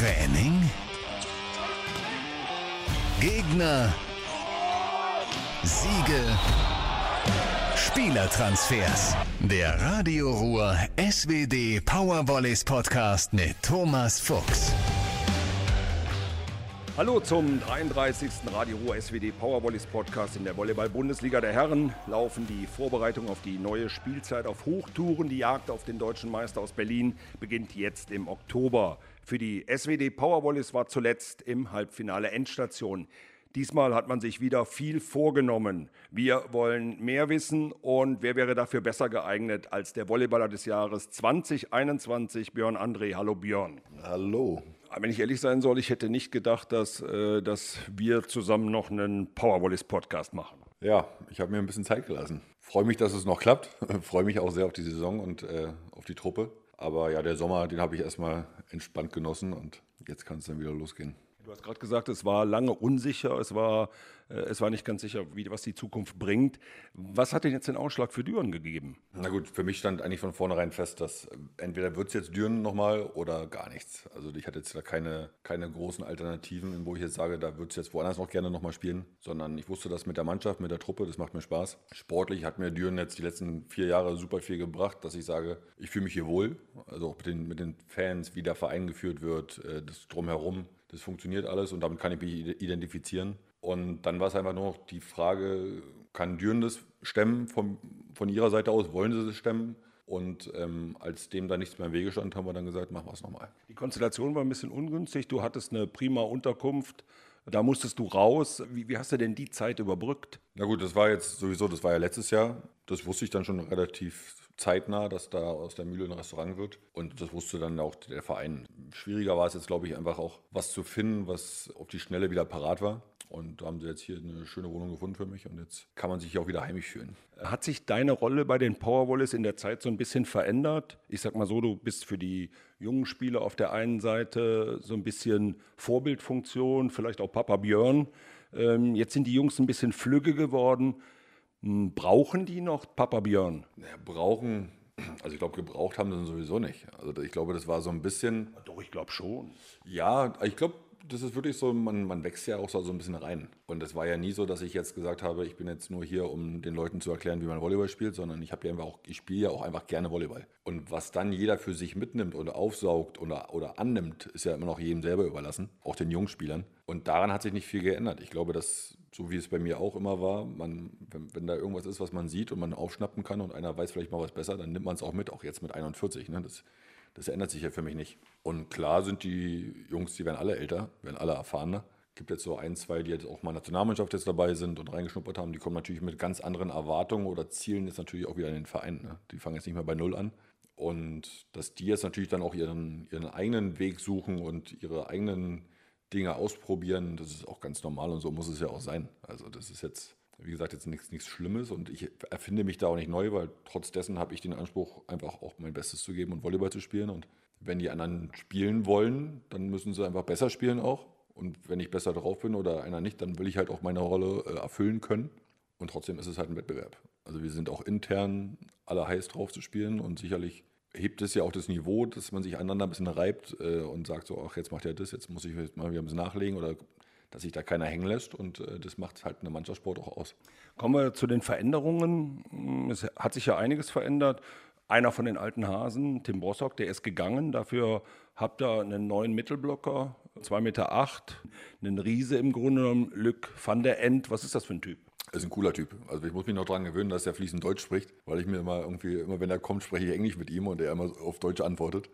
Training? Gegner? Siege? Spielertransfers. Der Radio Ruhr SWD Powervolleys Podcast mit Thomas Fuchs. Hallo zum 33. Radio Ruhr SWD Powervolleys Podcast in der Volleyball-Bundesliga der Herren. Laufen die Vorbereitungen auf die neue Spielzeit auf Hochtouren. Die Jagd auf den deutschen Meister aus Berlin beginnt jetzt im Oktober. Für die SWD Powervolleys war zuletzt im Halbfinale Endstation. Diesmal hat man sich wieder viel vorgenommen. Wir wollen mehr wissen und wer wäre dafür besser geeignet als der Volleyballer des Jahres 2021, Björn André. Hallo Björn. Hallo. Wenn ich ehrlich sein soll, ich hätte nicht gedacht, dass, äh, dass wir zusammen noch einen Powervolleys-Podcast machen. Ja, ich habe mir ein bisschen Zeit gelassen. Freue mich, dass es noch klappt. Freue mich auch sehr auf die Saison und äh, auf die Truppe. Aber ja, der Sommer, den habe ich erstmal entspannt genossen und jetzt kann es dann wieder losgehen. Du hast gerade gesagt, es war lange unsicher, es war, äh, es war nicht ganz sicher, wie, was die Zukunft bringt. Was hat denn jetzt den Ausschlag für Düren gegeben? Na gut, für mich stand eigentlich von vornherein fest, dass äh, entweder wird es jetzt Düren nochmal oder gar nichts. Also ich hatte jetzt da keine, keine großen Alternativen, wo ich jetzt sage, da würde es jetzt woanders noch gerne nochmal spielen, sondern ich wusste das mit der Mannschaft, mit der Truppe, das macht mir Spaß. Sportlich hat mir Düren jetzt die letzten vier Jahre super viel gebracht, dass ich sage, ich fühle mich hier wohl. Also auch mit den, mit den Fans, wie der Verein geführt wird, äh, das drumherum. Das funktioniert alles und damit kann ich mich identifizieren. Und dann war es einfach nur noch die Frage, kann Düren das stemmen von, von ihrer Seite aus? Wollen sie das stemmen? Und ähm, als dem da nichts mehr im Wege stand, haben wir dann gesagt, machen wir es nochmal. Die Konstellation war ein bisschen ungünstig. Du hattest eine prima Unterkunft. Da musstest du raus. Wie, wie, hast du denn die Zeit überbrückt? Na gut, das war jetzt sowieso, das war ja letztes Jahr. Das wusste ich dann schon relativ zeitnah, dass da aus der Mühle ein Restaurant wird. Und das wusste dann auch der Verein. Schwieriger war es jetzt, glaube ich, einfach auch was zu finden, was auf die Schnelle wieder parat war. Und da haben sie jetzt hier eine schöne Wohnung gefunden für mich und jetzt kann man sich hier auch wieder heimisch fühlen. Hat sich deine Rolle bei den Powerwallis in der Zeit so ein bisschen verändert? Ich sag mal so, du bist für die jungen Spieler auf der einen Seite so ein bisschen Vorbildfunktion, vielleicht auch Papa Björn. Ähm, jetzt sind die Jungs ein bisschen flügge geworden. Hm, brauchen die noch Papa Björn? Ja, brauchen, also ich glaube, gebraucht haben sie sowieso nicht. Also ich glaube, das war so ein bisschen. Doch, ich glaube schon. Ja, ich glaube, das ist wirklich so, man, man wächst ja auch so, ein bisschen rein. Und es war ja nie so, dass ich jetzt gesagt habe, ich bin jetzt nur hier, um den Leuten zu erklären, wie man Volleyball spielt, sondern ich ja ich spiele ja auch einfach gerne Volleyball. Und was dann jeder für sich mitnimmt oder aufsaugt oder, oder annimmt, ist ja immer noch jedem selber überlassen, auch den Jungspielern. Und daran hat sich nicht viel geändert. Ich glaube, dass, so wie es bei mir auch immer war, man, wenn, wenn da irgendwas ist, was man sieht und man aufschnappen kann und einer weiß vielleicht mal was besser, dann nimmt man es auch mit, auch jetzt mit 41. Ne? Das, das ändert sich ja für mich nicht. Und klar sind die Jungs, die werden alle älter, werden alle erfahrener. Es gibt jetzt so ein, zwei, die jetzt auch mal Nationalmannschaft jetzt dabei sind und reingeschnuppert haben. Die kommen natürlich mit ganz anderen Erwartungen oder Zielen jetzt natürlich auch wieder in den Verein. Ne? Die fangen jetzt nicht mehr bei Null an. Und dass die jetzt natürlich dann auch ihren, ihren eigenen Weg suchen und ihre eigenen Dinge ausprobieren, das ist auch ganz normal und so muss es ja auch sein. Also das ist jetzt wie gesagt, jetzt nichts, nichts Schlimmes und ich erfinde mich da auch nicht neu, weil trotz dessen habe ich den Anspruch, einfach auch mein Bestes zu geben und Volleyball zu spielen. Und wenn die anderen spielen wollen, dann müssen sie einfach besser spielen auch. Und wenn ich besser drauf bin oder einer nicht, dann will ich halt auch meine Rolle äh, erfüllen können. Und trotzdem ist es halt ein Wettbewerb. Also wir sind auch intern alle heiß drauf zu spielen und sicherlich hebt es ja auch das Niveau, dass man sich einander ein bisschen reibt äh, und sagt so, ach, jetzt macht er das, jetzt muss ich jetzt mal wieder ein bisschen nachlegen oder dass sich da keiner hängen lässt und äh, das macht halt eine Mannschaftssport auch aus. Kommen wir zu den Veränderungen. Es hat sich ja einiges verändert. Einer von den alten Hasen, Tim Brossock, der ist gegangen. Dafür habt ihr einen neuen Mittelblocker, 2,8 Meter, acht, einen Riese im Grunde genommen, Luc van der End. Was ist das für ein Typ? Er ist ein cooler Typ. Also ich muss mich noch daran gewöhnen, dass er fließend Deutsch spricht, weil ich mir immer irgendwie, immer wenn er kommt, spreche ich Englisch mit ihm und er immer auf Deutsch antwortet.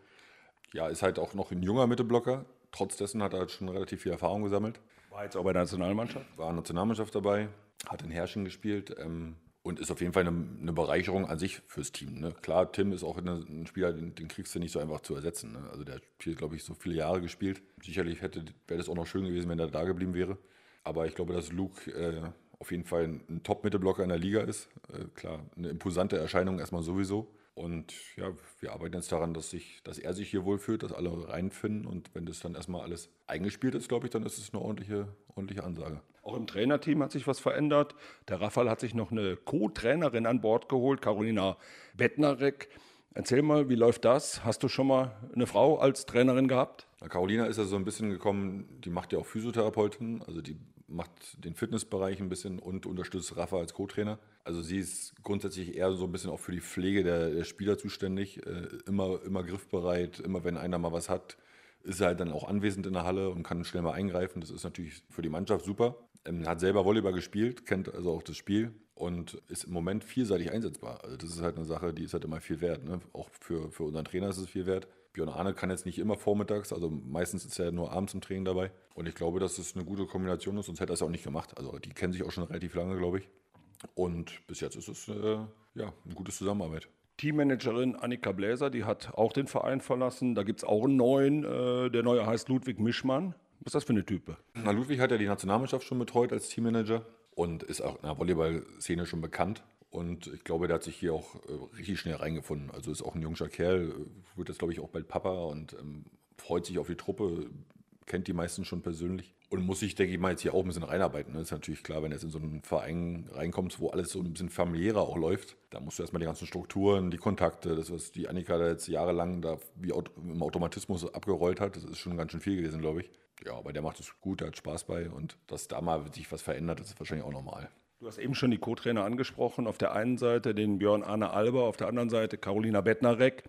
Ja, ist halt auch noch ein junger Mittelblocker. Trotz dessen hat er halt schon relativ viel Erfahrung gesammelt. War jetzt auch bei der Nationalmannschaft? War Nationalmannschaft dabei, hat in Herrschen gespielt ähm, und ist auf jeden Fall eine, eine, Bereicherung an sich fürs Team. Ne? Klar, Tim ist auch eine, ein Spieler, den, den, kriegst du nicht so einfach zu ersetzen. Ne? Also der hat, glaube ich, so viele Jahre gespielt. Sicherlich hätte, wäre das auch noch schön gewesen, wenn er da geblieben wäre. Aber ich glaube, dass Luke äh, auf jeden Fall ein, ein Top-Mittelblocker in der Liga ist. Äh, klar, eine imposante Erscheinung erstmal sowieso. Und ja, wir arbeiten jetzt daran, dass, sich, dass er sich hier wohlfühlt, dass alle reinfinden. Und wenn das dann erstmal alles eingespielt ist, glaube ich, dann ist es eine ordentliche, ordentliche Ansage. Auch im Trainerteam hat sich was verändert. Der Rafael hat sich noch eine Co-Trainerin an Bord geholt, Carolina Bettnarek. Erzähl mal, wie läuft das? Hast du schon mal eine Frau als Trainerin gehabt? Carolina ist ja so ein bisschen gekommen, die macht ja auch Physiotherapeutin, also die macht den Fitnessbereich ein bisschen und unterstützt Rafa als Co-Trainer. Also sie ist grundsätzlich eher so ein bisschen auch für die Pflege der, der Spieler zuständig, äh, immer, immer griffbereit, immer wenn einer mal was hat, ist er halt dann auch anwesend in der Halle und kann schnell mal eingreifen. Das ist natürlich für die Mannschaft super. Ähm, hat selber Volleyball gespielt, kennt also auch das Spiel und ist im Moment vielseitig einsetzbar. Also das ist halt eine Sache, die ist halt immer viel wert. Ne? Auch für, für unseren Trainer ist es viel wert. Björn Arne kann jetzt nicht immer vormittags, also meistens ist er nur abends im Training dabei. Und ich glaube, dass es eine gute Kombination ist, sonst hätte er es auch nicht gemacht. Also die kennen sich auch schon relativ lange, glaube ich. Und bis jetzt ist es äh, ja, eine gute Zusammenarbeit. Teammanagerin Annika Bläser, die hat auch den Verein verlassen. Da gibt es auch einen neuen. Äh, der neue heißt Ludwig Mischmann. Was ist das für eine Type? Na, Ludwig hat ja die Nationalmannschaft schon betreut als Teammanager und ist auch in der Volleyball-Szene schon bekannt. Und ich glaube, der hat sich hier auch äh, richtig schnell reingefunden. Also ist auch ein junger Kerl, wird jetzt, glaube ich, auch bald Papa und ähm, freut sich auf die Truppe, kennt die meisten schon persönlich und muss sich, denke ich mal, jetzt hier auch ein bisschen reinarbeiten. Das ne? ist natürlich klar, wenn du jetzt in so einen Verein reinkommst, wo alles so ein bisschen familiärer auch läuft, da musst du erstmal die ganzen Strukturen, die Kontakte, das, was die Annika da jetzt jahrelang da wie im Automatismus abgerollt hat, das ist schon ganz schön viel gewesen, glaube ich. Ja, aber der macht es gut, der hat Spaß bei und dass da mal sich was verändert, das ist wahrscheinlich auch normal. Du hast eben schon die Co-Trainer angesprochen. Auf der einen Seite den Björn Arne Alber, auf der anderen Seite Carolina Bettnarek.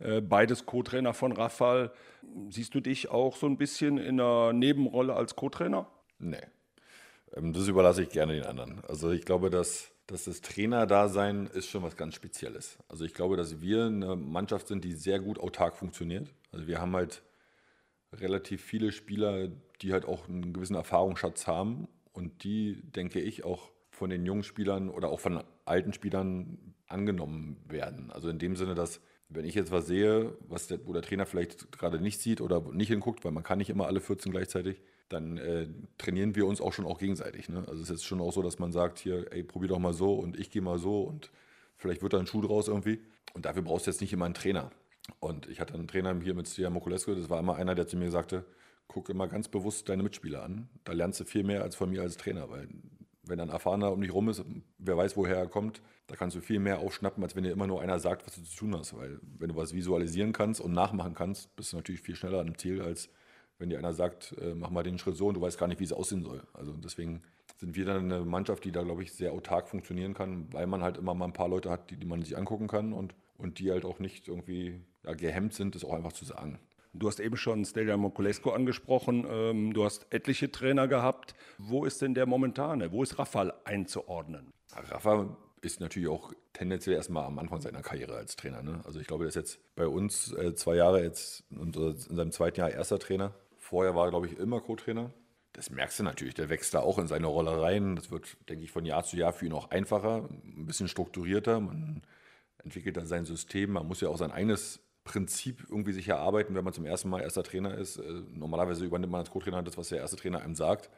Äh, beides Co-Trainer von Rafal. Siehst du dich auch so ein bisschen in einer Nebenrolle als Co-Trainer? Nee. Ähm, das überlasse ich gerne den anderen. Also ich glaube, dass, dass das Trainerdasein ist schon was ganz Spezielles. Also ich glaube, dass wir eine Mannschaft sind, die sehr gut autark funktioniert. Also wir haben halt relativ viele Spieler, die halt auch einen gewissen Erfahrungsschatz haben und die, denke ich, auch von den jungen Spielern oder auch von alten Spielern angenommen werden. Also in dem Sinne, dass wenn ich jetzt was sehe, was der, wo der Trainer vielleicht gerade nicht sieht oder nicht hinguckt, weil man kann nicht immer alle 14 gleichzeitig, dann äh, trainieren wir uns auch schon auch gegenseitig. Ne? Also es ist schon auch so, dass man sagt, hier, ey, probier doch mal so und ich gehe mal so und vielleicht wird da ein Schuh draus irgendwie. Und dafür brauchst du jetzt nicht immer einen Trainer. Und ich hatte einen Trainer hier mit Stian Mokulescu, das war immer einer, der zu mir sagte, guck immer ganz bewusst deine Mitspieler an. Da lernst du viel mehr als von mir als Trainer, weil wenn ein Erfahrener um dich rum ist, wer weiß, woher er kommt, da kannst du viel mehr aufschnappen, als wenn dir immer nur einer sagt, was du zu tun hast. Weil wenn du was visualisieren kannst und nachmachen kannst, bist du natürlich viel schneller an dem Ziel, als wenn dir einer sagt, äh, mach mal den Schritt so und du weißt gar nicht, wie es aussehen soll. Also deswegen sind wir dann eine Mannschaft, die da, glaube ich, sehr autark funktionieren kann, weil man halt immer mal ein paar Leute hat, die, die man sich angucken kann und, und die halt auch nicht irgendwie ja, gehemmt sind, das auch einfach zu sagen. Du hast eben schon Stelja Mokulesco angesprochen. Ähm, du hast etliche Trainer gehabt. Wo ist denn der momentane? Wo ist Rafa einzuordnen? Rafa ist natürlich auch tendenziell erstmal am Anfang seiner Karriere als Trainer. Ne? Also ich glaube, er ist jetzt bei uns äh, zwei Jahre jetzt und äh, in seinem zweiten Jahr erster Trainer. Vorher war er, glaube ich, immer Co-Trainer. Das merkst du natürlich, der wächst da auch in seine Rolle rein. Das wird, denke ich, von Jahr zu Jahr für ihn auch einfacher, ein bisschen strukturierter. Man entwickelt da sein System. Man muss ja auch sein eigenes Prinzip irgendwie sich erarbeiten, wenn man zum ersten Mal erster Trainer ist. Äh, normalerweise übernimmt man als Co-Trainer das, was der erste Trainer einem sagt.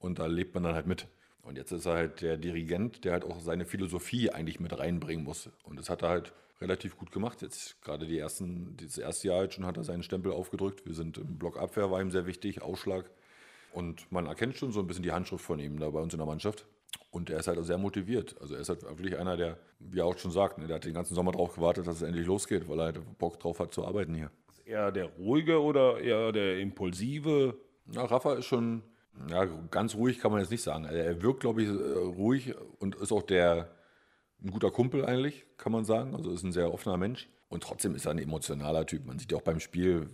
Und da lebt man dann halt mit. Und jetzt ist er halt der Dirigent, der halt auch seine Philosophie eigentlich mit reinbringen muss. Und das hat er halt relativ gut gemacht. Jetzt gerade die ersten, das erste Jahr jetzt schon hat er seinen Stempel aufgedrückt. Wir sind im Block Abwehr, war ihm sehr wichtig, Ausschlag. Und man erkennt schon so ein bisschen die Handschrift von ihm da bei uns in der Mannschaft. Und er ist halt auch sehr motiviert. Also er ist halt wirklich einer, der, wie er auch schon sagt, ne, der hat den ganzen Sommer darauf gewartet, dass es endlich losgeht, weil er halt Bock drauf hat zu arbeiten hier. Ist er der ruhige oder eher der impulsive? Na, Rafa ist schon, ja, ganz ruhig kann man jetzt nicht sagen. Er wirkt, glaube ich, äh, ruhig und ist auch der, ein guter Kumpel eigentlich, kann man sagen. Also ist ein sehr offener Mensch. Und trotzdem ist er ein emotionaler Typ. Man sieht ja auch beim Spiel,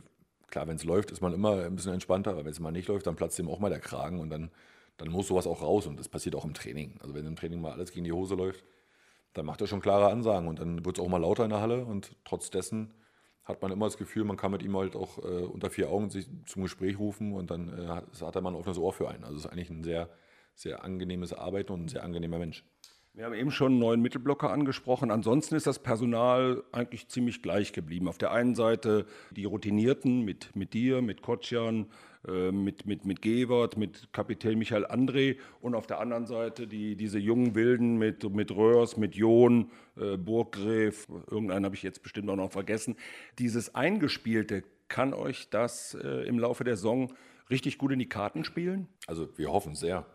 klar, wenn es läuft, ist man immer ein bisschen entspannter, aber wenn es mal nicht läuft, dann platzt ihm auch mal der Kragen und dann dann muss sowas auch raus und das passiert auch im Training. Also wenn im Training mal alles gegen die Hose läuft, dann macht er schon klare Ansagen und dann wird es auch mal lauter in der Halle und trotz dessen hat man immer das Gefühl, man kann mit ihm halt auch äh, unter vier Augen sich zum Gespräch rufen und dann äh, hat, er mal ein offenes Ohr für einen. Also es ist eigentlich ein sehr, sehr angenehmes Arbeiten und ein sehr angenehmer Mensch. Wir haben eben schon einen neuen Mittelblocker angesprochen. Ansonsten ist das Personal eigentlich ziemlich gleich geblieben. Auf der einen Seite die Routinierten mit, mit dir, mit Kotschan, äh, mit, mit, mit Gewert, mit Kapitän Michael André und auf der anderen Seite die, diese jungen Wilden mit, mit Röhrs, mit John, äh, Burggräf, irgendeinen habe ich jetzt bestimmt auch noch vergessen. Dieses Eingespielte, kann euch das äh, im Laufe der Saison richtig gut in die Karten spielen? Also wir hoffen sehr.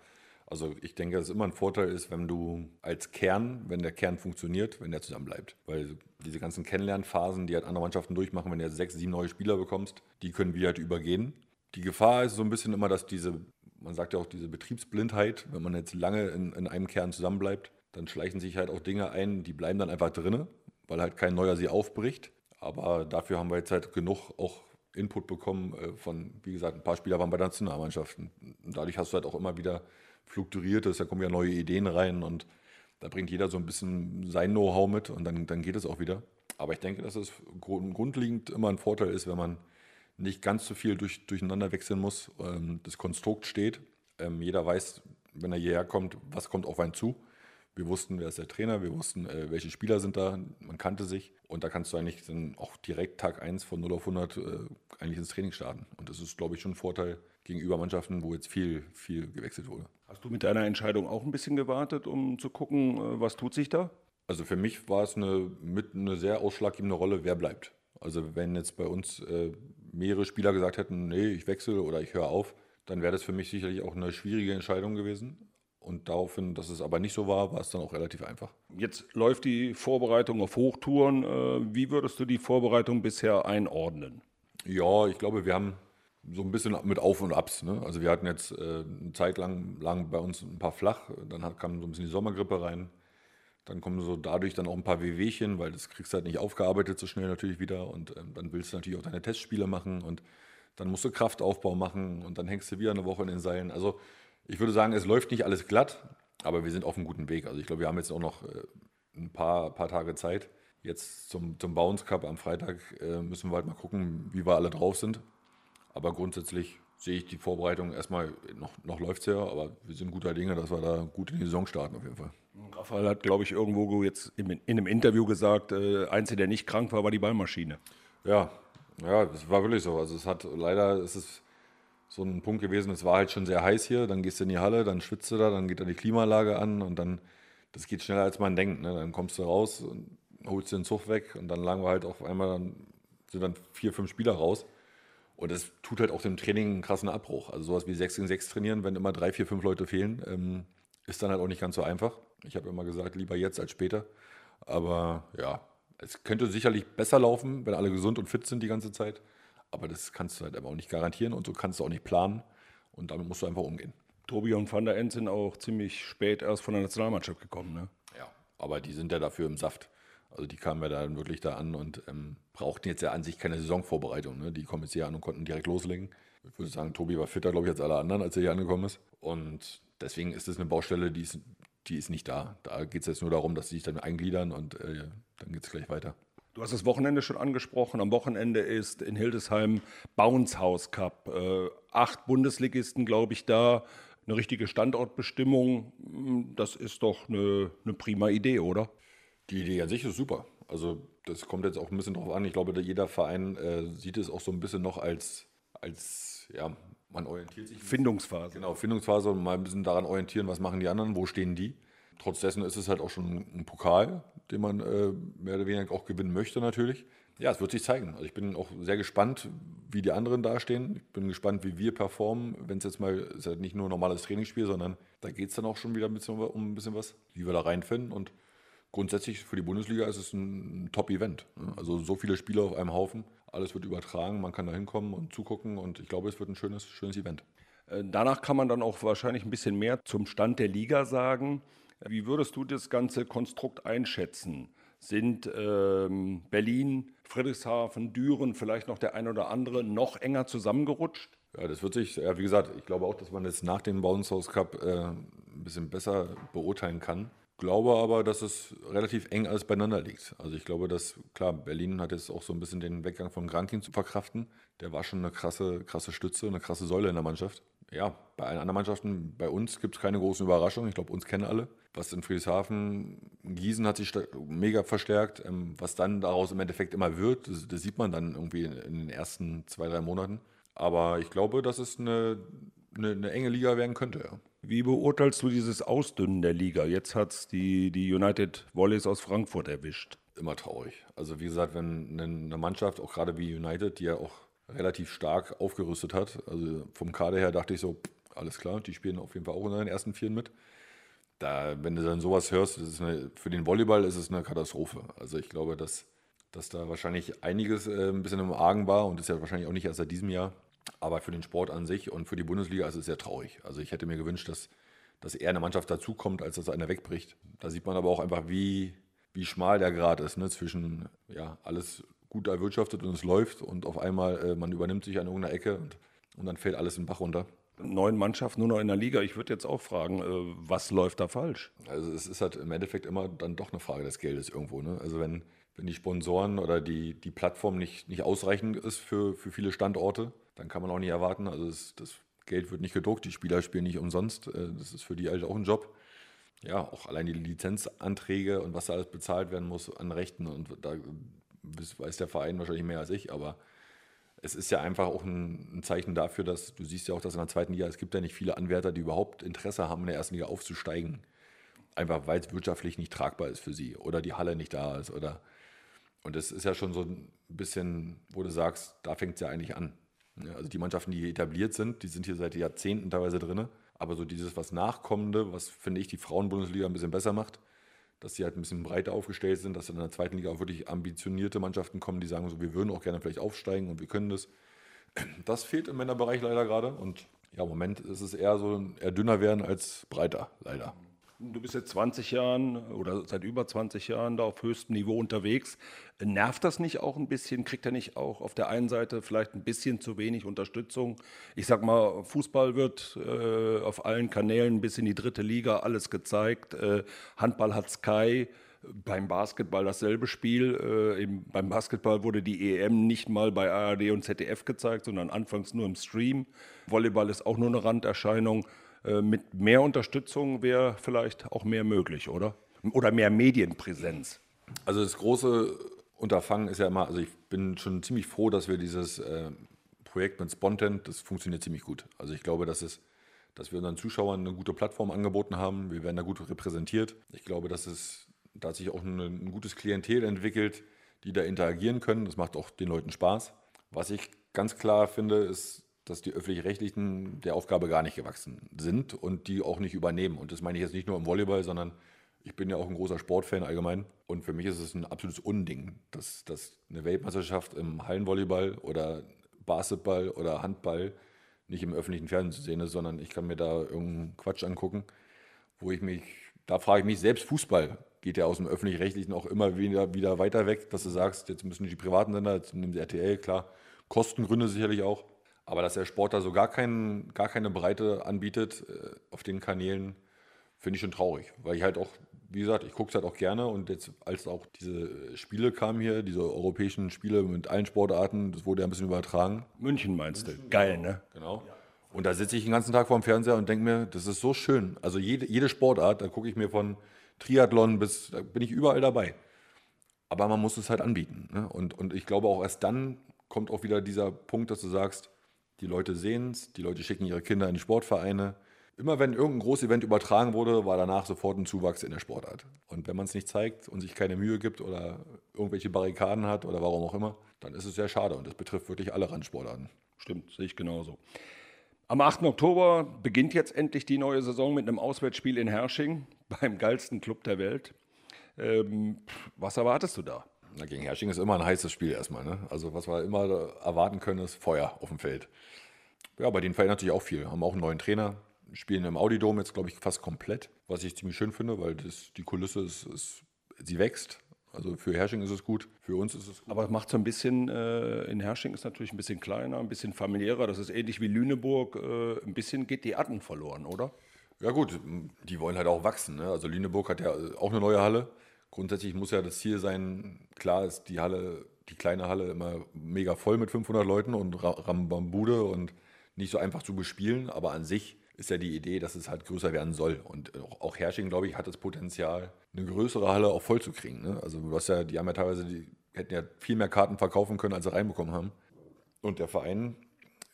Also ich denke, dass es immer ein Vorteil ist, wenn du als Kern, wenn der Kern funktioniert, wenn der zusammen bleibt. Weil diese ganzen Kennenlernphasen, die halt andere Mannschaften durchmachen, wenn du jetzt sechs, sieben neue Spieler bekommst, die können wir halt übergehen. Die Gefahr ist so ein bisschen immer, dass diese, man sagt ja auch diese Betriebsblindheit, wenn man jetzt lange in, in einem Kern zusammenbleibt, dann schleichen sich halt auch Dinge ein, die bleiben dann einfach drinne, weil halt kein neuer sie aufbricht. Aber dafür haben wir jetzt halt genug auch Input bekommen äh, von, wie gesagt, ein paar Spieler waren bei Nationalmannschaften. Dadurch hast du halt auch immer wieder fluktuiertes, da kommen ja neue Ideen rein und da bringt jeder so ein bisschen sein Know-how mit und dann, dann geht es auch wieder. Aber ich denke, dass es grundlegend immer ein Vorteil ist, wenn man nicht ganz so viel durch, durcheinander wechseln muss. Ähm, das Konstrukt steht. Ähm, jeder weiß, wenn er hierher kommt, was kommt auf einen zu. Wir wussten, wer ist der Trainer, wir wussten, äh, welche Spieler sind da, man kannte sich. Und da kannst du eigentlich dann auch direkt Tag 1 von 0 auf 100 äh, eigentlich ins Training starten. Und das ist, glaube ich, schon ein Vorteil gegenüber Mannschaften, wo jetzt viel, viel gewechselt wurde. Hast du mit deiner Entscheidung auch ein bisschen gewartet, um zu gucken, äh, was tut sich da? Also für mich war es eine, mit eine sehr ausschlaggebende Rolle, wer bleibt. Also wenn jetzt bei uns äh, mehrere Spieler gesagt hätten, nee, ich wechsle oder ich höre auf, dann wäre das für mich sicherlich auch eine schwierige Entscheidung gewesen. Und daraufhin, dass es aber nicht so war, war es dann auch relativ einfach. Jetzt läuft die Vorbereitung auf Hochtouren. Äh, wie würdest du die Vorbereitung bisher einordnen? Ja, ich glaube, wir haben so ein bisschen mit Auf und Abs. Ne? Also wir hatten jetzt äh, eine Zeit lang, lang bei uns ein paar flach, dann kam so ein bisschen die Sommergrippe rein. Dann kommen so dadurch dann auch ein paar Wehwehchen, weil das kriegst du halt nicht aufgearbeitet so schnell natürlich wieder. Und ähm, dann willst du natürlich auch deine Testspiele machen und dann musst du Kraftaufbau machen und dann hängst du wieder eine Woche in den Seilen. Also ich würde sagen, es läuft nicht alles glatt, aber wir sind auf einem guten Weg. Also ich glaube, wir haben jetzt auch noch äh, ein paar, paar Tage Zeit. Jetzt zum, zum Bounce Cup am Freitag äh, müssen wir halt mal gucken, wie wir alle drauf sind. Aber grundsätzlich sehe ich die Vorbereitung erstmal, noch, noch läuft es ja, aber wir sind guter Dinge, dass wir da gut in die Saison starten auf jeden Fall. Raphael hat, glaube ich, irgendwo jetzt in, in einem Interview gesagt, äh, Einzige, der nicht krank war, war die Ballmaschine. Ja, ja, das war wirklich so. Also es hat leider ist es so ein Punkt gewesen, es war halt schon sehr heiß hier, dann gehst du in die Halle, dann schwitzt du da, dann geht da die Klimaanlage an und dann, das geht schneller als man denkt. Ne? Dann kommst du raus und holst den Zug weg und dann lagen wir halt auf einmal, dann sind dann vier, fünf Spieler raus. Und das tut halt auch dem Training einen krassen Abbruch. Also sowas wie 6 gegen 6 trainieren, wenn immer drei, vier, fünf Leute fehlen, ähm, ist dann halt auch nicht ganz so einfach. Ich habe immer gesagt, lieber jetzt als später. Aber ja, es könnte sicherlich besser laufen, wenn alle gesund und fit sind die ganze Zeit. Aber das kannst du halt aber auch nicht garantieren und so kannst du auch nicht planen. Und damit musst du einfach umgehen. Tobi und Van der End sind auch ziemlich spät erst von der Nationalmannschaft gekommen, ne? Ja, aber die sind ja dafür im Saft. Also die kamen ja dann wirklich da an und ähm, brauchten jetzt ja an sich keine Saisonvorbereitung. Ne? Die kommen jetzt hier an und konnten direkt loslegen. Ich würde sagen, Tobi war fitter, glaube ich, als alle anderen, als er hier angekommen ist. Und deswegen ist es eine Baustelle, die ist, die ist nicht da. Da geht es jetzt nur darum, dass sie sich dann eingliedern und äh, dann geht es gleich weiter. Du hast das Wochenende schon angesprochen. Am Wochenende ist in Hildesheim Bounce House Cup. Äh, acht Bundesligisten, glaube ich, da. Eine richtige Standortbestimmung. Hm, das ist doch eine, eine prima Idee, oder? Die Idee an sich ist super. Also das kommt jetzt auch ein bisschen drauf an. Ich glaube, jeder Verein äh, sieht es auch so ein bisschen noch als, als ja, man orientiert sich. Findungsphase. Genau, Findungsphase und mal ein bisschen daran orientieren, was machen die anderen, wo stehen die. Trotz dessen ist es halt auch schon ein Pokal, den man äh, mehr oder weniger auch gewinnen möchte natürlich. Ja, es wird sich zeigen. Also ich bin auch sehr gespannt, wie die anderen dastehen. Ich bin gespannt, wie wir performen, wenn es jetzt mal, ist ja nicht nur ein normales Trainingsspiel, sondern da geht es dann auch schon wieder ein bisschen, um ein bisschen was, wie wir da reinfinden. Und grundsätzlich für die Bundesliga ist es ein Top-Event. Ne? Also so viele Spiele auf einem Haufen, alles wird übertragen, man kann da hinkommen und zugucken und ich glaube, es wird ein schönes, schönes Event. Äh, danach kann man dann auch wahrscheinlich ein bisschen mehr zum Stand der Liga sagen. Wie würdest du das ganze Konstrukt einschätzen? Sind ähm, Berlin, Friedrichshafen, Düren, vielleicht noch der ein oder andere noch enger zusammengerutscht? Ja, das wird sich, ja, wie gesagt, ich glaube auch, dass man jetzt nach dem Bounce House Cup äh, ein bisschen besser beurteilen kann. Glaube aber, dass es relativ eng alles beieinander liegt. Also ich glaube, dass, klar, Berlin hat jetzt auch so ein bisschen den Weggang von Grankin zu verkraften. Der war schon eine krasse, krasse Stütze, eine krasse Säule in der Mannschaft. Ja, bei allen anderen Mannschaften, bei uns gibt es keine großen Überraschungen. Ich glaube, uns kennen alle was in Friedrichshafen, Gießen hat sich mega verstärkt. Ähm, was dann daraus im Endeffekt immer wird, das, das, sieht man dann irgendwie in den ersten zwei, drei Monaten. Aber ich glaube, dass es eine, eine, eine enge Liga werden könnte. Ja. Wie beurteilst du dieses Ausdünnen der Liga? Jetzt hat es die, die United Volleys aus Frankfurt erwischt. Immer traurig. Also wie gesagt, wenn eine Mannschaft, auch gerade wie United, die ja auch relativ stark aufgerüstet hat, also vom Kader her dachte ich so, alles klar, die spielen auf jeden Fall auch unter den ersten Vieren mit. Da, wenn du dann sowas hörst, eine, für den Volleyball ist es eine Katastrophe. Also ich glaube, dass, dass da wahrscheinlich einiges äh, ein bisschen im Argen war und ist ja wahrscheinlich auch nicht erst seit diesem Jahr. Aber für den Sport an sich und für die Bundesliga ist es sehr traurig. Also ich hätte mir gewünscht, dass, dass eher eine Mannschaft dazukommt, als dass einer wegbricht. Da sieht man aber auch einfach, wie, wie schmal der Grad ist ne? zwischen ja, alles gut erwirtschaftet und es läuft und auf einmal äh, man übernimmt sich an irgendeiner Ecke und, und dann fällt alles in den Bach runter. Neun Mannschaften nur noch in der Liga. Ich würde jetzt auch fragen, äh, was läuft da falsch? Also es ist halt im Endeffekt immer dann doch eine Frage des Geldes irgendwo. Ne? Also wenn, wenn die Sponsoren oder die, die Plattform nicht, nicht ausreichend ist für, für viele Standorte, dann kann man auch nicht erwarten. Also es, das Geld wird nicht gedruckt, die Spieler spielen nicht umsonst. Äh, das ist für die halt auch ein Job. Ja, auch allein die Lizenzanträge und was da alles bezahlt werden muss an Rechten und da weiß der Verein wahrscheinlich mehr als ich, aber es ist ja einfach auch ein, ein, Zeichen dafür, dass du siehst ja auch, dass in der zweiten Liga, es gibt ja nicht viele Anwärter, die überhaupt Interesse haben, in der ersten Liga aufzusteigen. Einfach weil es wirtschaftlich nicht tragbar ist für sie oder die Halle nicht da ist. Oder und das ist ja schon so ein bisschen, wo du sagst, da fängt es ja eigentlich an. also die Mannschaften, die hier etabliert sind, die sind hier seit Jahrzehnten teilweise drin. Aber so dieses was Nachkommende, was finde ich die Frauenbundesliga ein bisschen besser macht, dass sie halt ein bisschen breiter aufgestellt sind, dass in der zweiten Liga auch wirklich ambitionierte Mannschaften kommen, die sagen so, wir würden auch gerne vielleicht aufsteigen und wir können das. Das fehlt im Männerbereich leider gerade und ja, im Moment ist es eher so eher dünner werden als breiter, leider. Du bist jetzt 20 Jahren oder seit über 20 Jahren da auf höchstem Niveau unterwegs. Nervt das nicht auch ein bisschen? Kriegt er nicht auch auf der einen Seite vielleicht ein bisschen zu wenig Unterstützung? Ich sag mal, Fußball wird äh, auf allen Kanälen bis in die dritte Liga alles gezeigt. Äh, Handball hat Sky. Beim Basketball dasselbe Spiel. Äh, beim Basketball wurde die EM nicht mal bei ARD und ZDF gezeigt, sondern anfangs nur im Stream. Volleyball ist auch nur eine Randerscheinung. Äh, mit mehr Unterstützung wäre vielleicht auch mehr möglich, oder? Oder mehr Medienpräsenz. Also das große Unterfangen ist ja immer, also ich bin schon ziemlich froh, dass wir dieses äh, Projekt mit Spontent, das funktioniert ziemlich gut. Also ich glaube, dass es dass wir unseren Zuschauern eine gute Plattform angeboten haben. Wir werden da gut repräsentiert. Ich glaube, dass es da sich auch ein, ein gutes Klientel entwickelt, die da interagieren können. Das macht auch den Leuten Spaß. Was ich ganz klar finde, ist, dass die öffentlich-rechtlichen der Aufgabe gar nicht gewachsen sind und die auch nicht übernehmen. Und das meine ich jetzt nicht nur im Volleyball, sondern ich bin ja auch ein großer Sportfan allgemein. Und für mich ist es ein absolutes Unding, dass, dass eine Weltmeisterschaft im Hallenvolleyball oder Basketball oder Handball nicht im öffentlichen Fernsehen zu sehen ist, sondern ich kann mir da irgendeinen Quatsch angucken, wo ich mich, da frage ich mich, selbst Fußball geht ja aus dem öffentlich-rechtlichen auch immer wieder, wieder weiter weg, dass du sagst, jetzt müssen die privaten Sender, jetzt nimmt RTL, klar, Kostengründe sicherlich auch, aber dass der Sport da so gar, kein, gar keine Breite anbietet äh, auf den Kanälen, finde ich schon traurig. Weil ich halt auch, wie gesagt, ich gucke es halt auch gerne und jetzt, als auch diese Spiele kamen hier, diese europäischen Spiele mit allen Sportarten, das wurde ja ein bisschen übertragen. München meinst du? Geil, ne? Genau. Und da sitze ich den ganzen Tag vor dem Fernseher und denke mir, das ist so schön. Also jede, jede Sportart, da gucke ich mir von Triathlon bis, da bin ich überall dabei. Aber man muss es halt anbieten. Ne? Und, und ich glaube auch erst dann kommt auch wieder dieser Punkt, dass du sagst, die Leute sehen es, die Leute schicken ihre Kinder in die Sportvereine. Immer wenn irgendein Großevent übertragen wurde, war danach sofort ein Zuwachs in der Sportart. Und wenn man es nicht zeigt und sich keine Mühe gibt oder irgendwelche Barrikaden hat oder warum auch immer, dann ist es sehr schade. Und das betrifft wirklich alle Randsportarten. Stimmt, sehe ich genauso. Am 8. Oktober beginnt jetzt endlich die neue Saison mit einem Auswärtsspiel in Hersching beim geilsten Club der Welt. Ähm, was erwartest du da? Na, gegen Hersching ist immer ein heißes Spiel erstmal. Ne? Also was wir immer erwarten können, ist Feuer auf dem Feld. Ja, bei denen verändert sich auch viel. Haben auch einen neuen Trainer, spielen im Audidom jetzt, glaube ich, fast komplett, was ich ziemlich schön finde, weil das, die Kulisse ist, ist, sie wächst. Also für Hersching ist es gut, für uns ist es gut. Aber es macht so ein bisschen, äh, in Hersching ist natürlich ein bisschen kleiner, ein bisschen familiärer. Das ist ähnlich wie Lüneburg. Äh, ein bisschen geht die Atten verloren, oder? Ja gut, die wollen halt auch wachsen. Ne? Also Lüneburg hat ja auch eine neue Halle grundsätzlich muss ja das Ziel sein, klar ist die Halle, die kleine Halle immer mega voll mit 500 Leuten und Rambambude und nicht so einfach zu bespielen, aber an sich ist ja die Idee, dass es halt größer werden soll. Und auch Hersching, glaube ich, hat das Potenzial, eine größere Halle auch voll zu kriegen. Ne? Also du hast ja, die haben ja teilweise, die hätten ja viel mehr Karten verkaufen können, als sie reinbekommen haben. Und der Verein,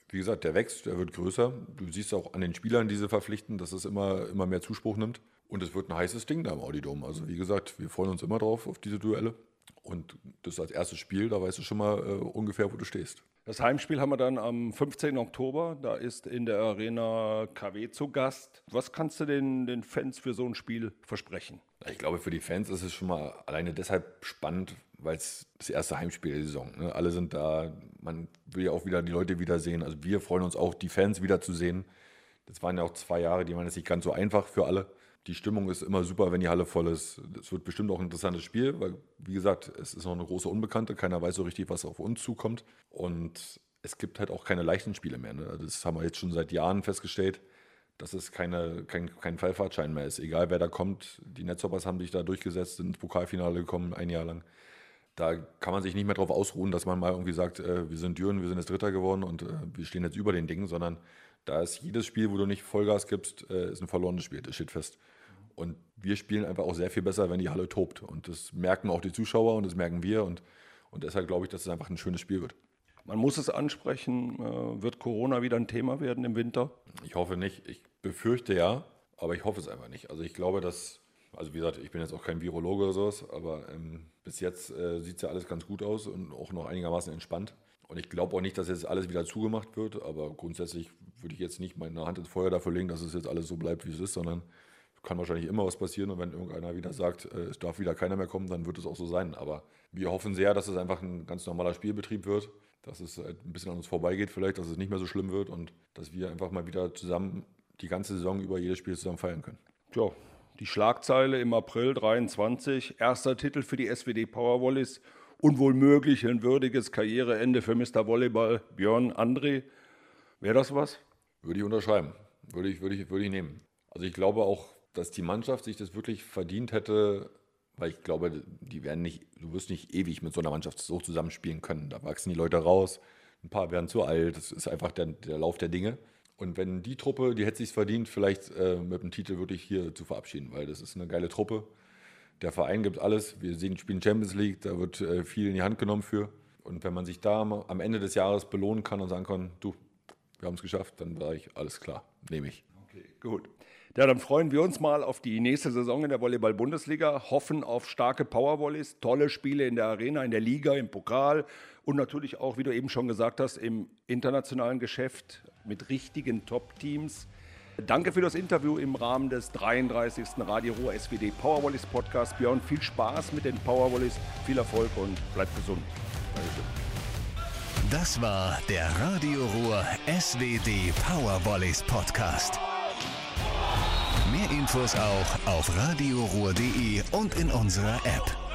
wie gesagt, der wächst, der wird größer. Du siehst auch an den Spielern, die sie verpflichten, dass es immer, immer mehr Zuspruch nimmt. Und es wird ein heißes Ding da im Audidom. Also wie gesagt, wir freuen uns immer drauf auf diese Duelle. Und das als erstes Spiel, da weißt du schon mal äh, ungefähr, wo du stehst. Das Heimspiel haben wir dann am 15. Oktober. Da ist in der Arena KW zu Gast. Was kannst du den, den Fans für so ein Spiel versprechen? Ich glaube, für die Fans ist es schon mal alleine deshalb spannend, weil es das erste Heimspiel der Saison. Ne? Alle sind da. Man will ja auch wieder die Leute wiedersehen. Also wir freuen uns auch, die Fans wiederzusehen. Das waren ja auch zwei Jahre, die waren jetzt nicht ganz so einfach für alle. Die Stimmung ist immer super, wenn die Halle voll ist. Es wird bestimmt auch ein interessantes Spiel, weil, wie gesagt, es ist noch eine große Unbekannte. Keiner weiß so richtig, was auf uns zukommt. Und es gibt halt auch keine leichten Spiele mehr. Ne? Das haben wir jetzt schon seit Jahren festgestellt, dass es keine, kein, kein Fallfahrtschein mehr ist. Egal wer da kommt, die Netzhoppers haben sich da durchgesetzt, sind ins Pokalfinale gekommen, ein Jahr lang. Da kann man sich nicht mehr darauf ausruhen, dass man mal irgendwie sagt, äh, wir sind Düren, wir sind jetzt Dritter geworden und äh, wir stehen jetzt über den Dingen, sondern da ist jedes Spiel, wo du nicht Vollgas gibst, äh, ist ein verlorenes Spiel, das steht fest. Und wir spielen einfach auch sehr viel besser, wenn die Halle tobt. Und das merken auch die Zuschauer und das merken wir. Und, und deshalb glaube ich, dass es einfach ein schönes Spiel wird. Man muss es ansprechen. Äh, wird Corona wieder ein Thema werden im Winter? Ich hoffe nicht. Ich befürchte ja, aber ich hoffe es einfach nicht. Also ich glaube, dass, also wie gesagt, ich bin jetzt auch kein Virologe oder sowas, aber ähm, bis jetzt äh, sieht es ja alles ganz gut aus und auch noch einigermaßen entspannt. Und ich glaube auch nicht, dass jetzt alles wieder zugemacht wird, aber grundsätzlich würde ich jetzt nicht meine Hand ins Feuer dafür legen, dass es jetzt alles so bleibt, wie es ist, sondern kann wahrscheinlich immer was passieren. Und wenn irgendeiner wieder sagt, äh, es darf wieder keiner mehr kommen, dann wird es auch so sein. Aber wir hoffen sehr, dass es einfach ein ganz normaler Spielbetrieb wird, dass es ein bisschen an uns vorbeigeht, vielleicht, dass es nicht mehr so schlimm wird und dass wir einfach mal wieder zusammen die ganze Saison über jedes Spiel zusammen feiern können. Tja, die Schlagzeile im April 23, erster Titel für die SWD Powerwallis und wohl möglich ein würdiges Karriereende für Mr. Volleyball Björn André. Wäre das was? Würde ich unterschreiben. Würde ich, würde, ich, würde ich nehmen. Also ich glaube auch, dass die Mannschaft sich das wirklich verdient hätte, weil ich glaube, die werden nicht, du wirst nicht ewig mit so einer Mannschaft so zusammenspielen können. Da wachsen die Leute raus, ein paar werden zu alt, das ist einfach der, der Lauf der Dinge. Und wenn die Truppe, die hätte sich verdient, vielleicht äh, mit dem Titel wirklich hier zu verabschieden, weil das ist eine geile Truppe. Der Verein gibt alles. Wir sehen, spielen Champions League, da wird äh, viel in die Hand genommen für. Und wenn man sich da am Ende des Jahres belohnen kann und sagen kann, du, wir haben es geschafft, dann sage ich, alles klar, nehme ich. Okay, gut. Ja, dann freuen wir uns mal auf die nächste Saison in der Volleyball-Bundesliga, hoffen auf starke Powervolleys, tolle Spiele in der Arena, in der Liga, im Pokal und natürlich auch, wie du eben schon gesagt hast, im internationalen Geschäft mit richtigen Top-Teams. Danke für das Interview im Rahmen des 33. Radio Ruhr SWD Powervolleys Podcast. Björn, viel Spaß mit den Powervolleys, viel Erfolg und bleib gesund. Dankeschön. Das war der Radio Ruhr SWD Powervolleys Podcast. Mehr Infos auch auf radioruhr.de und in unserer App.